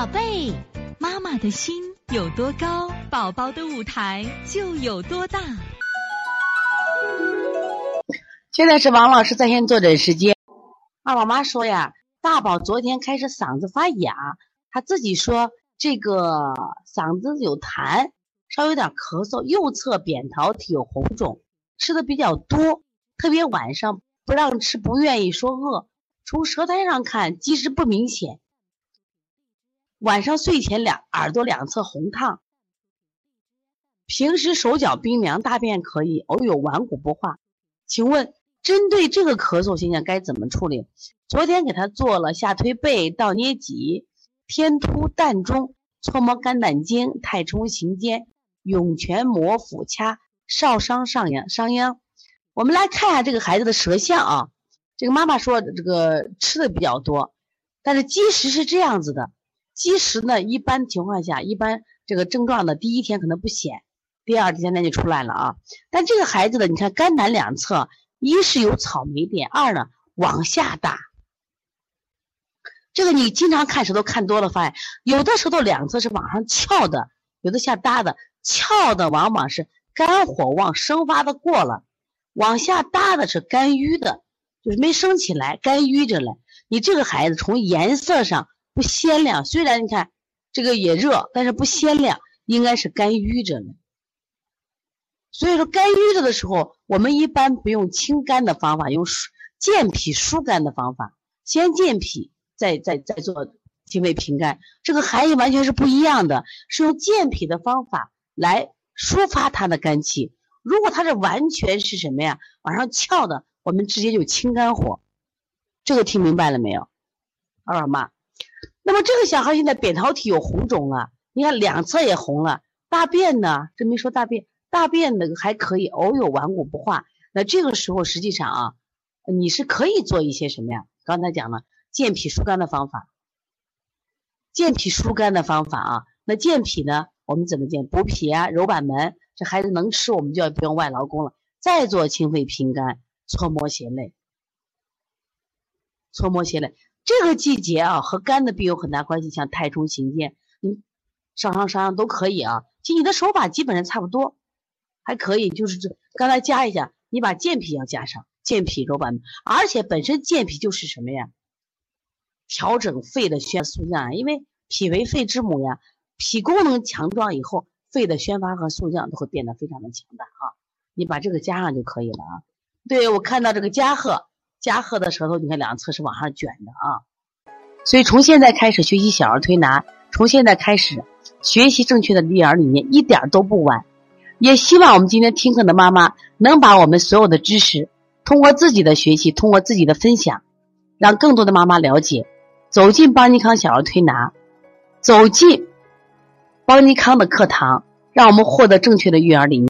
宝贝，妈妈的心有多高，宝宝的舞台就有多大。现在是王老师在线坐诊时间。二宝妈说呀，大宝昨天开始嗓子发哑，他自己说这个嗓子有痰，稍微有点咳嗽，右侧扁桃体有红肿，吃的比较多，特别晚上不让吃，不愿意说饿。从舌苔上看，积食不明显。晚上睡前两耳朵两侧红烫，平时手脚冰凉，大便可以，偶有顽固不化。请问，针对这个咳嗽现象该怎么处理？昨天给他做了下推背、倒捏脊、天突膻中、搓摩肝胆经、太冲行间、涌泉摩腹掐少商上阳商鞅。我们来看一下这个孩子的舌象啊。这个妈妈说，这个吃的比较多，但是积食是这样子的。积食呢，一般情况下，一般这个症状呢，第一天可能不显，第二天呢就出来了啊。但这个孩子的，你看肝胆两侧，一是有草莓点，二呢往下大。这个你经常看舌头看多了，发现有的舌头两侧是往上翘的，有的下耷的。翘的往往是肝火旺生发的过了，往下耷的是肝郁的，就是没升起来，肝郁着了。你这个孩子从颜色上。不鲜亮，虽然你看这个也热，但是不鲜亮，应该是肝郁着呢。所以说肝郁着的时候，我们一般不用清肝的方法，用健脾疏肝的方法，先健脾，再再再做清肺平肝。这个含义完全是不一样的，是用健脾的方法来抒发他的肝气。如果他是完全是什么呀，往上翘的，我们直接就清肝火。这个听明白了没有，二宝妈？那么这个小孩现在扁桃体有红肿了，你看两侧也红了，大便呢？这没说大便，大便那个还可以，偶有顽固不化。那这个时候实际上啊，你是可以做一些什么呀？刚才讲了健脾疏肝的方法，健脾疏肝的方法啊。那健脾呢？我们怎么健？补脾啊，揉板门。这孩子能吃，我们就要不用外劳宫了。再做清肺平肝，搓摩胁肋，搓摩胁肋。这个季节啊，和肝的病有很大关系，像太冲行间，嗯，上上上上都可以啊。其实你的手法基本上差不多，还可以，就是这刚才加一下，你把健脾要加上，健脾揉板，而且本身健脾就是什么呀？调整肺的宣肃降，因为脾为肺之母呀，脾功能强壮以后，肺的宣发和肃降都会变得非常的强大啊。你把这个加上就可以了啊。对我看到这个加贺。加贺的舌头，你看两侧是往上卷的啊，所以从现在开始学习小儿推拿，从现在开始学习正确的育儿理念，一点都不晚。也希望我们今天听课的妈妈能把我们所有的知识，通过自己的学习，通过自己的分享，让更多的妈妈了解，走进邦尼康小儿推拿，走进邦尼康的课堂，让我们获得正确的育儿理念。